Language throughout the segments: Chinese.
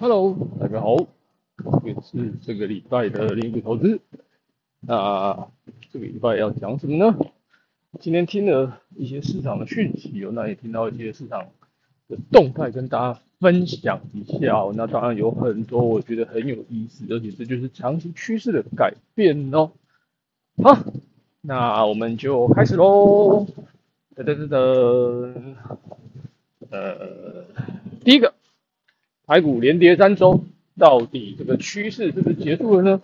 Hello，大家好，这个是这个礼拜的零股投资。那这个礼拜要讲什么呢？今天听了一些市场的讯息哦，那也听到一些市场的动态，跟大家分享一下。那当然有很多我觉得很有意思，而且这就是长期趋势的改变哦。好，那我们就开始喽。噔噔噔噔，呃，第一个。台股连跌三周，到底这个趋势是不是结束了呢？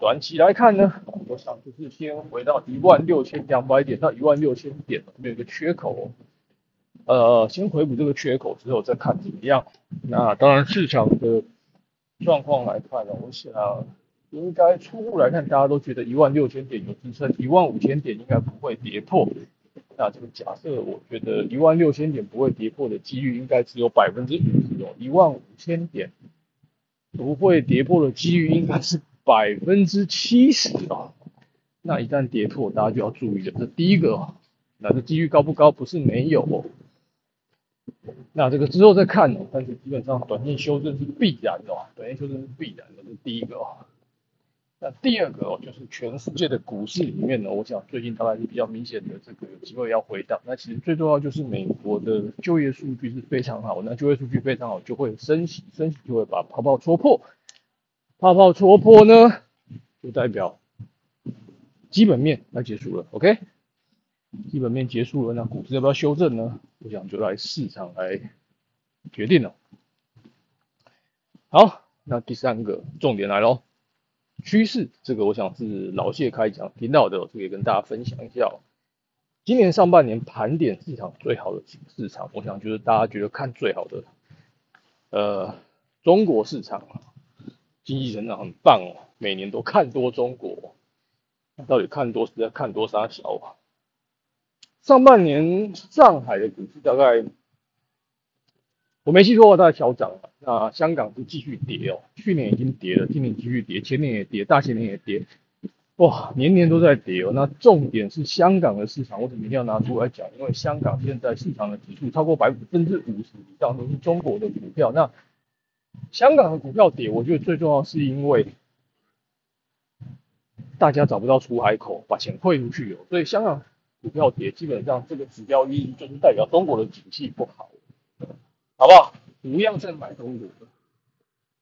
短期来看呢，我想就是先回到一万六千两百点到一万六千点，这个缺口，呃，先回补这个缺口之后再看怎么样。那当然市场的状况来看呢，我想应该初步来看，大家都觉得一万六千点有支撑，一万五千点应该不会跌破。那这个假设，我觉得一万六千点不会跌破的几率应该只有百分之五十哦，一万五千点不会跌破的几率应该是百分之七十哦。那一旦跌破，大家就要注意了，这第一个哦，那这几率高不高？不是没有哦。那这个之后再看哦，但是基本上短线修正是必然的，短线修正是必然的，这第一个哦。那第二个哦，就是全世界的股市里面呢，我想最近大概是比较明显的这个有机会要回档。那其实最重要就是美国的就业数据是非常好，那就业数据非常好就会升息，升息就会把泡泡戳破，泡泡戳破呢，就代表基本面要结束了。OK，基本面结束了，那股市要不要修正呢？我想就来市场来决定了。好，那第三个重点来喽。趋势，这个我想是老谢开讲频道的，这个跟大家分享一下。今年上半年盘点市场最好的市场，我想就是大家觉得看最好的，呃，中国市场经济成长很棒哦，每年都看多中国，到底看多是在看多啥小啊？上半年上海的股市大概。我没记错，它小涨了。那香港是继续跌哦，去年已经跌了，今年继续跌，前年也跌，大前年也跌，哇，年年都在跌哦。那重点是香港的市场，我怎么一定要拿出来讲？因为香港现在市场的指数超过百分之五十以上都是中国的股票。那香港的股票跌，我觉得最重要是因为大家找不到出海口，把钱汇出去哦。所以香港股票跌，基本上这个指标意义就是代表中国的景气不好。好不好？不要再买中国了。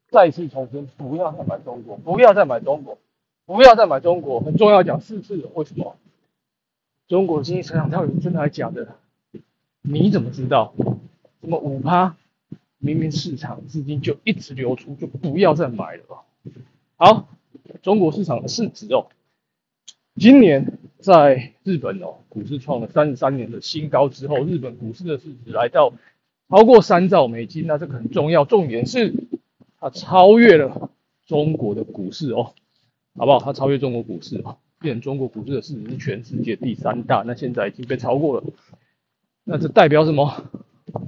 再次重申，不要再买中国，不要再买中国，不要再买中国。很重要，讲四次。为什么？中国经济成长到底真的还是假的？你怎么知道？什么五趴？明明市场资金就一直流出，就不要再买了。好，中国市场的市值哦，今年在日本哦，股市创了三十三年的新高之后，日本股市的市值来到。超过三兆美金，那这个很重要。重点是它超越了中国的股市哦，好不好？它超越中国股市啊，变中国股市的市值是全世界第三大。那现在已经被超过了，那这代表什么？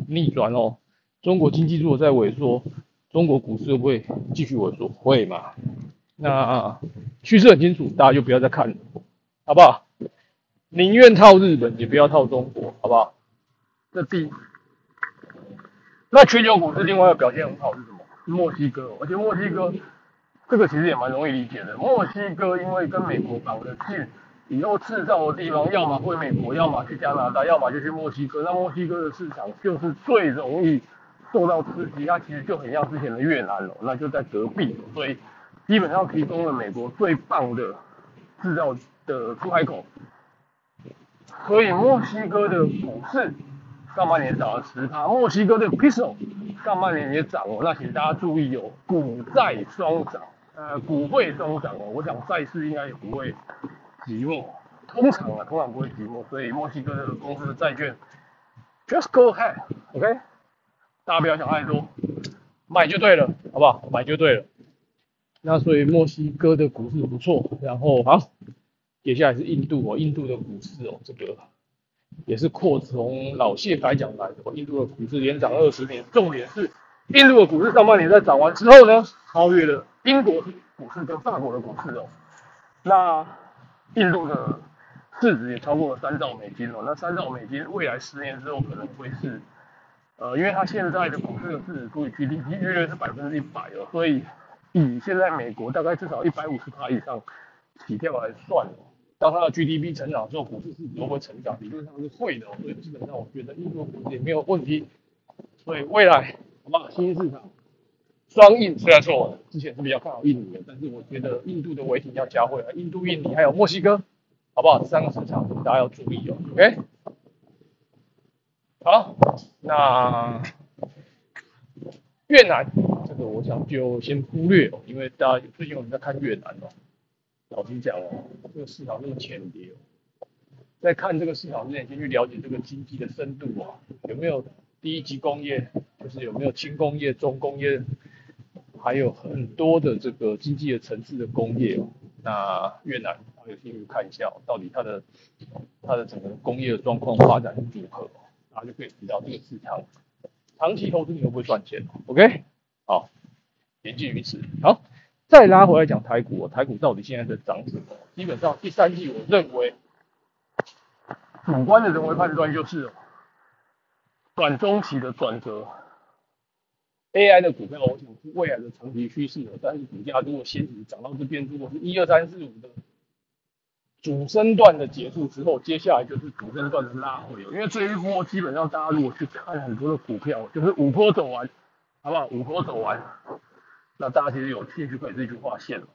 逆转哦。中国经济如果在萎缩，中国股市会不会继续萎缩？会嘛？那趋势很清楚，大家就不要再看了，好不好？宁愿套日本，也不要套中国，好不好？这第。那全球股市另外一个表现很好是什么？墨西哥，而且墨西哥这个其实也蛮容易理解的。墨西哥因为跟美国绑得近，以后制造的地方要么回美国，要么去加拿大，要么就去墨西哥。那墨西哥的市场就是最容易受到刺激，它其实就很像之前的越南了，那就在隔壁，所以基本上提供了美国最棒的制造的出海口。所以墨西哥的股市。上半年涨了十趴，墨西哥的 peso 上半年也涨哦。那请大家注意哦，股债双涨，呃，股汇双涨哦。我想债市应该也不会寂寞，通常啊，通常不会寂寞。所以墨西哥的公司的债券，just go ahead，OK，大家不要想太多，买就对了，好不好？买就对了。那所以墨西哥的股市不错，然后好，接下来是印度哦，印度的股市哦，这个。也是扩从老谢开讲来的。印度的股市连涨二十年，重点是印度的股市上半年在涨完之后呢，超越了英国股市跟法国的股市哦。那印度的市值也超过了三兆美金哦。那三兆美金未来十年之后可能会是呃，因为它现在的股市的市值除以 GDP 约略是百分之一百哦，所以以现在美国大概至少一百五十趴以上起跳来算哦，当它的 GDP 成长之后，股市市值会不会成长？理论上是会的，所以基本上我觉得印度股市也没有问题。所以未来好不好？新兴市场双印虽然说我之前是比较看好印尼的，但是我觉得印度的维挺要加会了，印度、印尼还有墨西哥，好不好？这三个市场大家要注意哦。OK，好，那越南这个我想就先忽略哦，因为大家最近我们在看越南哦。老实讲哦，这个市场那么浅碟哦，在看这个市场之前，先去了解这个经济的深度啊，有没有？第一级工业就是有没有轻工业、重工业，还有很多的这个经济的层次的工业哦。那越南有兴趣看一下，到底它的它的整个工业的状况发展如何，然后就可以知道这个市场长期投资你会不会赚钱？OK，好，言尽于此。好，再拉回来讲台股，台股到底现在在涨什么？基本上第三季我认为主观的人为判断就是。短中期的转折，AI 的股票，我想是未来的长期趋势的。但是股价如果先行涨到这边，如果是一二三四五的主升段的结束之后，接下来就是主升段的拉回。因为这一波基本上大家如果去看很多的股票，就是五波走完，好不好？五波走完，那大家其实有兴趣可以自己去画线了。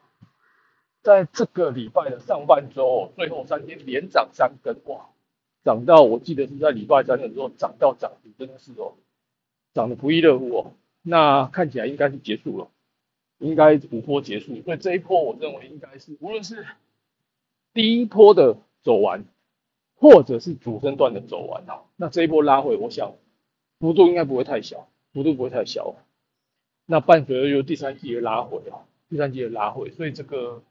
在这个礼拜的上半周，最后三天连涨三根，哇！涨到我记得是在礼拜三的时候涨到涨停，真的是哦，涨得不亦乐乎哦。那看起来应该是结束了，应该五波结束。所以这一波我认为应该是无论是第一波的走完，或者是主升段的走完啊，那这一波拉回，我想幅度应该不会太小，幅度不会太小。那伴随着又第三季的拉回啊，第三季的拉回，所以这个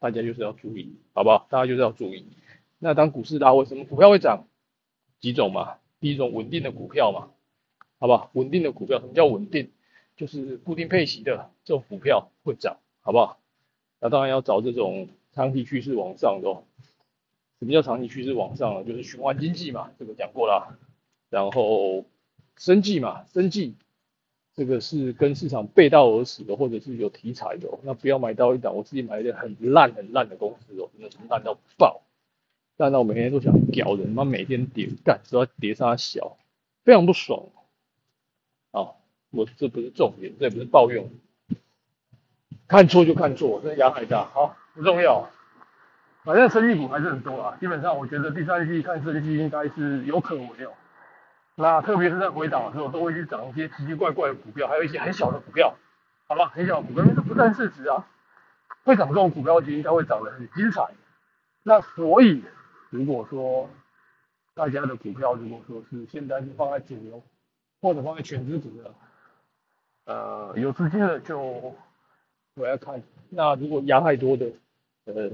大家就是要注意，好不好？大家就是要注意。那当股市拉回，什么股票会涨？几种嘛？第一种稳定的股票嘛，好不好？稳定的股票，什么叫稳定？就是固定配息的这种股票会涨，好不好？那当然要找这种长期趋势往上的。什么叫长期趋势往上呢？就是循环经济嘛，这个讲过了。然后生计嘛，生计这个是跟市场背道而驰的，或者是有题材的。那不要买到一档我自己买一点很烂很烂的公司哦，真的是烂到爆。但到我每天都想屌人，妈每天跌干，只要跌杀小，非常不爽。啊，我这不是重点，这也不是抱怨，看错就看错，真的压太大。好，不重要，反正生意股还是很多啊。基本上我觉得第三季看生意应该是有可为哦。那特别是在回档的时候，都会去涨一些奇奇怪怪的股票，还有一些很小的股票，好吧，很小股票，因为这不占市值啊。会涨这种股票，其实应该会涨得很精彩。那所以。如果说大家的股票，如果说是现在是放在主流或者放在全资股的，呃，有资金的就我要看。那如果压太多的，呃，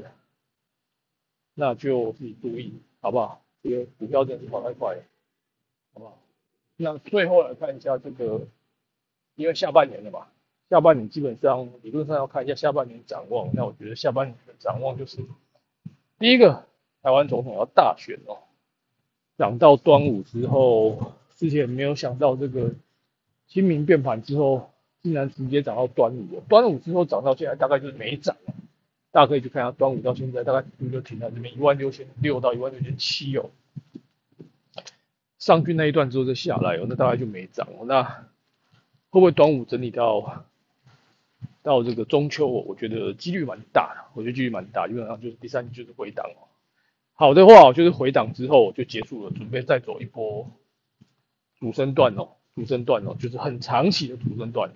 那就自己注意，好不好？这个股票真的是跑太快了，好不好？那最后来看一下这个，因为下半年了嘛，下半年基本上理论上要看一下下半年展望。那我觉得下半年的展望就是第一个。台湾总统要大选哦，涨到端午之后，之前没有想到这个清明变盘之后，竟然直接涨到端午。端午之后涨到现在，大概就是没涨大家可以去看一下端午到现在，大概就停在这边一万六千六到一万六千七哦。上去那一段之后再下来哦，那大概就没涨。那会不会端午整理到到这个中秋？我觉得几率蛮大的，我觉得几率蛮大，基本上就是第三就是回档哦。好的话，就是回档之后就结束了，准备再走一波主升段哦，主升段哦，就是很长期的主升段。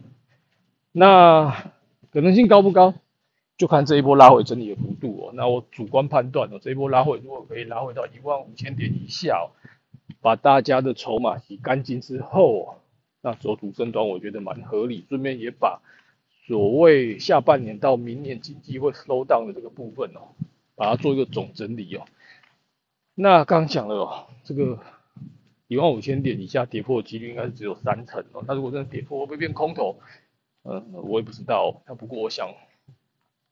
那可能性高不高？就看这一波拉回整理的幅度哦。那我主观判断哦，这一波拉回如果可以拉回到一万五千点以下，把大家的筹码洗干净之后，那走主升端我觉得蛮合理。顺便也把所谓下半年到明年经济会 slow down 的这个部分哦，把它做一个总整理哦。那刚讲了哦，这个一万五千点以下跌破的几率应该是只有三成哦。那如果真的跌破，会不会变空头？呃，我也不知道。那不过我想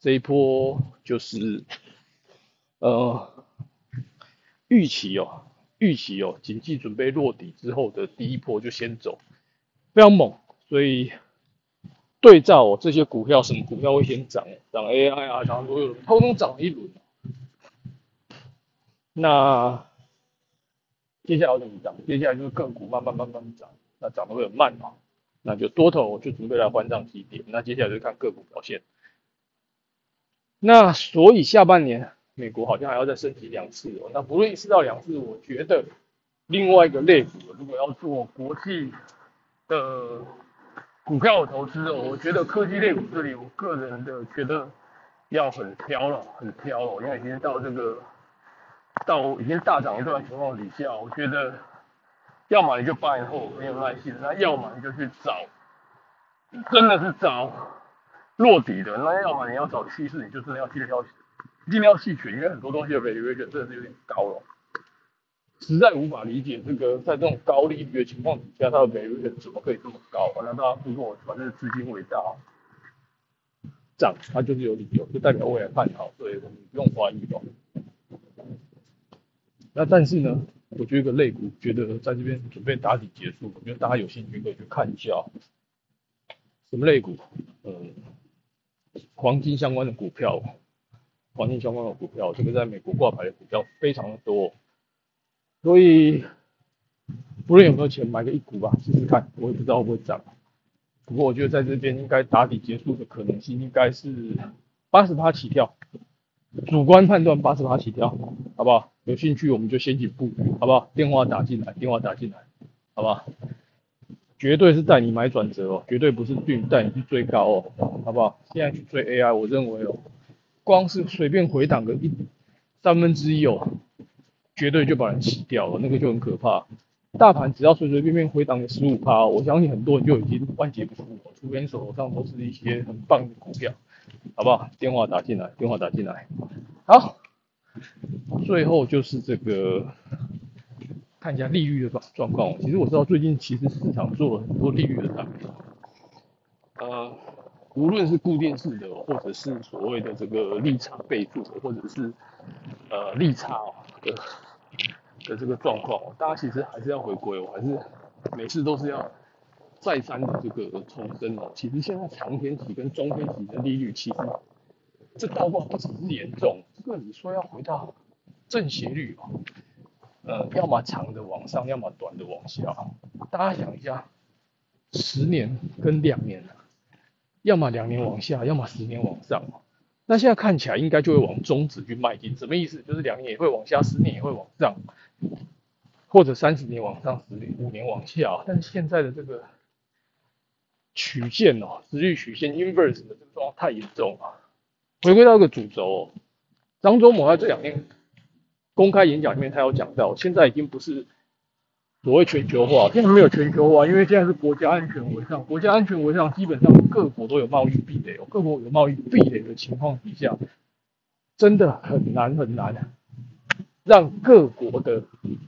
这一波就是呃预期哦，预期哦，经济准备落底之后的第一波就先走，非常猛。所以对照哦，这些股票，什么股票会先涨？涨 AI 啊，涨所有，通通涨了一轮。那接下来怎么涨？接下来就是个股慢慢慢慢涨，那涨得会很慢嘛？那就多头就准备来换涨基点，那接下来就看个股表现。那所以下半年美国好像还要再升级两次哦。那不论一次到两次，我觉得另外一个类股如果要做国际的股票投资哦，我觉得科技类股这里，我个人的觉得要很挑了，很挑了，因为已经到这个到已经大涨一段情况底下，我觉得。要么你就八年后没有耐心，那要么你就去找，真的是找落底的，那要么你要找趋势，你就真的要尽量尽量细选，因为很多东西的 valuation 真的是有点高了，实在无法理解这个在这种高利率的情况底下，它的 valuation 怎么可以这么高？那大家如果反正资金伟大，涨它就是有理由，就代表未来看好，所以我们不用怀疑哦。那但是呢？我觉得个类股，觉得在这边准备打底结束，我觉得大家有兴趣可以去看一下，什么类股？呃，黄金相关的股票，黄金相关的股票，这个在美国挂牌的股票非常的多，所以不论有没有钱买个一股吧，试试看，我也不知道会不会涨，不过我觉得在这边应该打底结束的可能性应该是八十八起跳。主观判断八十八起跳，好不好？有兴趣我们就先几步，好不好？电话打进来，电话打进来，好不好？绝对是带你买转折哦，绝对不是带你去追高哦，好不好？现在去追 AI，我认为哦，光是随便回档个一三分之一哦，绝对就把人洗掉了，那个就很可怕。大盘只要随随便便回档个十五趴，我相信很多人就已经万劫不复了，除非手头上都是一些很棒的股票。好不好？电话打进来，电话打进来。好，最后就是这个看一下利率的状状况。其实我知道最近其实市场做了很多利率的产品，呃，无论是固定式的，或者是所谓的这个利差倍数，或者是呃利差的的这个状况，大家其实还是要回归，我还是每次都是要。再三的这个重申哦，其实现在长天期跟中天期的利率，其实这倒挂不只是严重，这个你说要回到正斜率哦，呃，要么长的往上，要么短的往下。大家想一下，十年跟两年，要么两年往下，要么十年往上。那现在看起来应该就会往中值去迈进，什么意思？就是两年也会往下，十年也会往上，或者三十年往上，十年五年往下。但是现在的这个。曲线哦，直率曲线 inverse 的这个状况太严重了。回归到一个主轴，哦，张忠谋在这两天公开演讲里面，他有讲到，现在已经不是所谓全球化，现在没有全球化，因为现在是国家安全为上，国家安全为上，基本上各国都有贸易壁垒，各国有贸易壁垒的情况底下，真的很难很难让各国的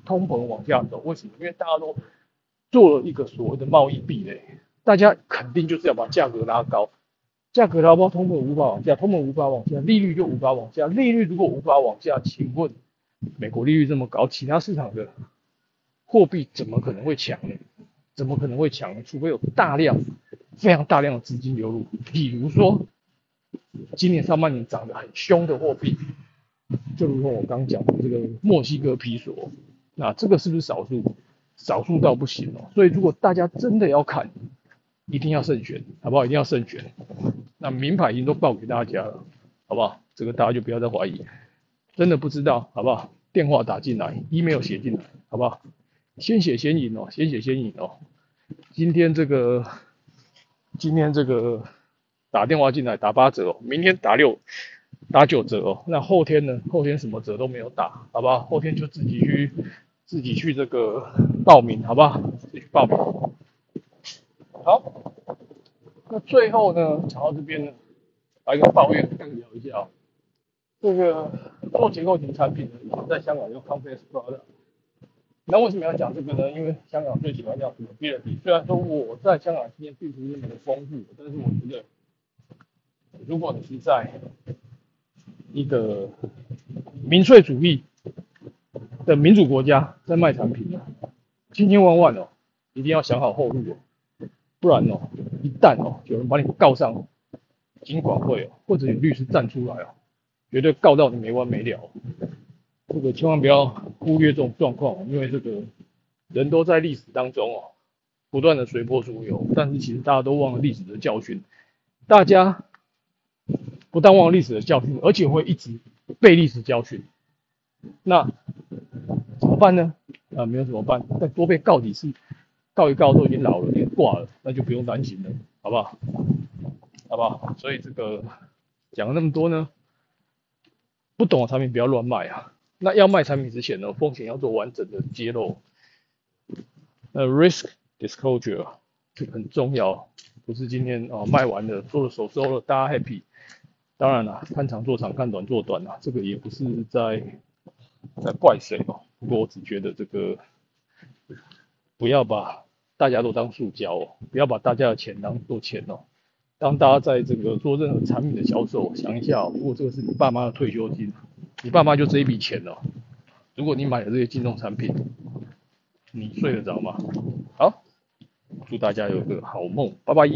通膨往下走。为什么？因为大家都做了一个所谓的贸易壁垒。大家肯定就是要把价格拉高，价格拉高，通膨无法往下，通膨无法往下，利率就无法往下。利率如果无法往下，请问美国利率这么高，其他市场的货币怎么可能会强呢？怎么可能会强？除非有大量、非常大量的资金流入，比如说今年上半年涨得很凶的货币，就如同我刚讲的这个墨西哥皮索，那这个是不是少数？少数到不行哦。所以如果大家真的要看，一定要慎选，好不好？一定要慎选。那名牌已经都报给大家了，好不好？这个大家就不要再怀疑，真的不知道，好不好？电话打进来，email 写进来，好不好？先写先赢哦，先写先赢哦。今天这个，今天这个打电话进来打八折哦，明天打六打九折哦。那后天呢？后天什么折都没有打，好不好？后天就自己去自己去这个报名，好不好？自己去报名。好，那最后呢，讲到这边呢，来个抱怨，跟你聊一下啊。这个做结构型产品的，在香港叫 Complex Product。那为什么要讲这个呢？因为香港最喜欢叫 Stability。虽然说我在香港经验并不是那么的丰富，但是我觉得，如果你是在一个民粹主义的民主国家在卖产品，千千万万哦，一定要想好后路哦，不然哦，一旦哦有人把你告上金管会哦，或者有律师站出来哦，绝对告到你没完没了。这个千万不要忽略这种状况，因为这个人都在历史当中哦，不断的随波逐流，但是其实大家都忘了历史的教训，大家不但忘了历史的教训，而且会一直背历史教训。那怎么办呢？啊，没有怎么办？再多被告几次，告一告都已经老了，已经挂了，那就不用担心了，好不好？好不好？所以这个讲了那么多呢，不懂的产品不要乱卖啊。那要卖产品之前呢，风险要做完整的揭露。呃，risk disclosure 这个很重要，不是今天啊卖完了，做了手收了，大家 happy。当然了，看长做长，看短做短啊，这个也不是在在怪谁哦。不过我只觉得这个不要把大家都当塑胶哦，不要把大家的钱当做钱哦。当大家在这个做任何产品的销售，想一下，如果这个是你爸妈的退休金。你爸妈就这一笔钱了，如果你买了这些金融产品，你睡得着吗？好，祝大家有个好梦，拜拜。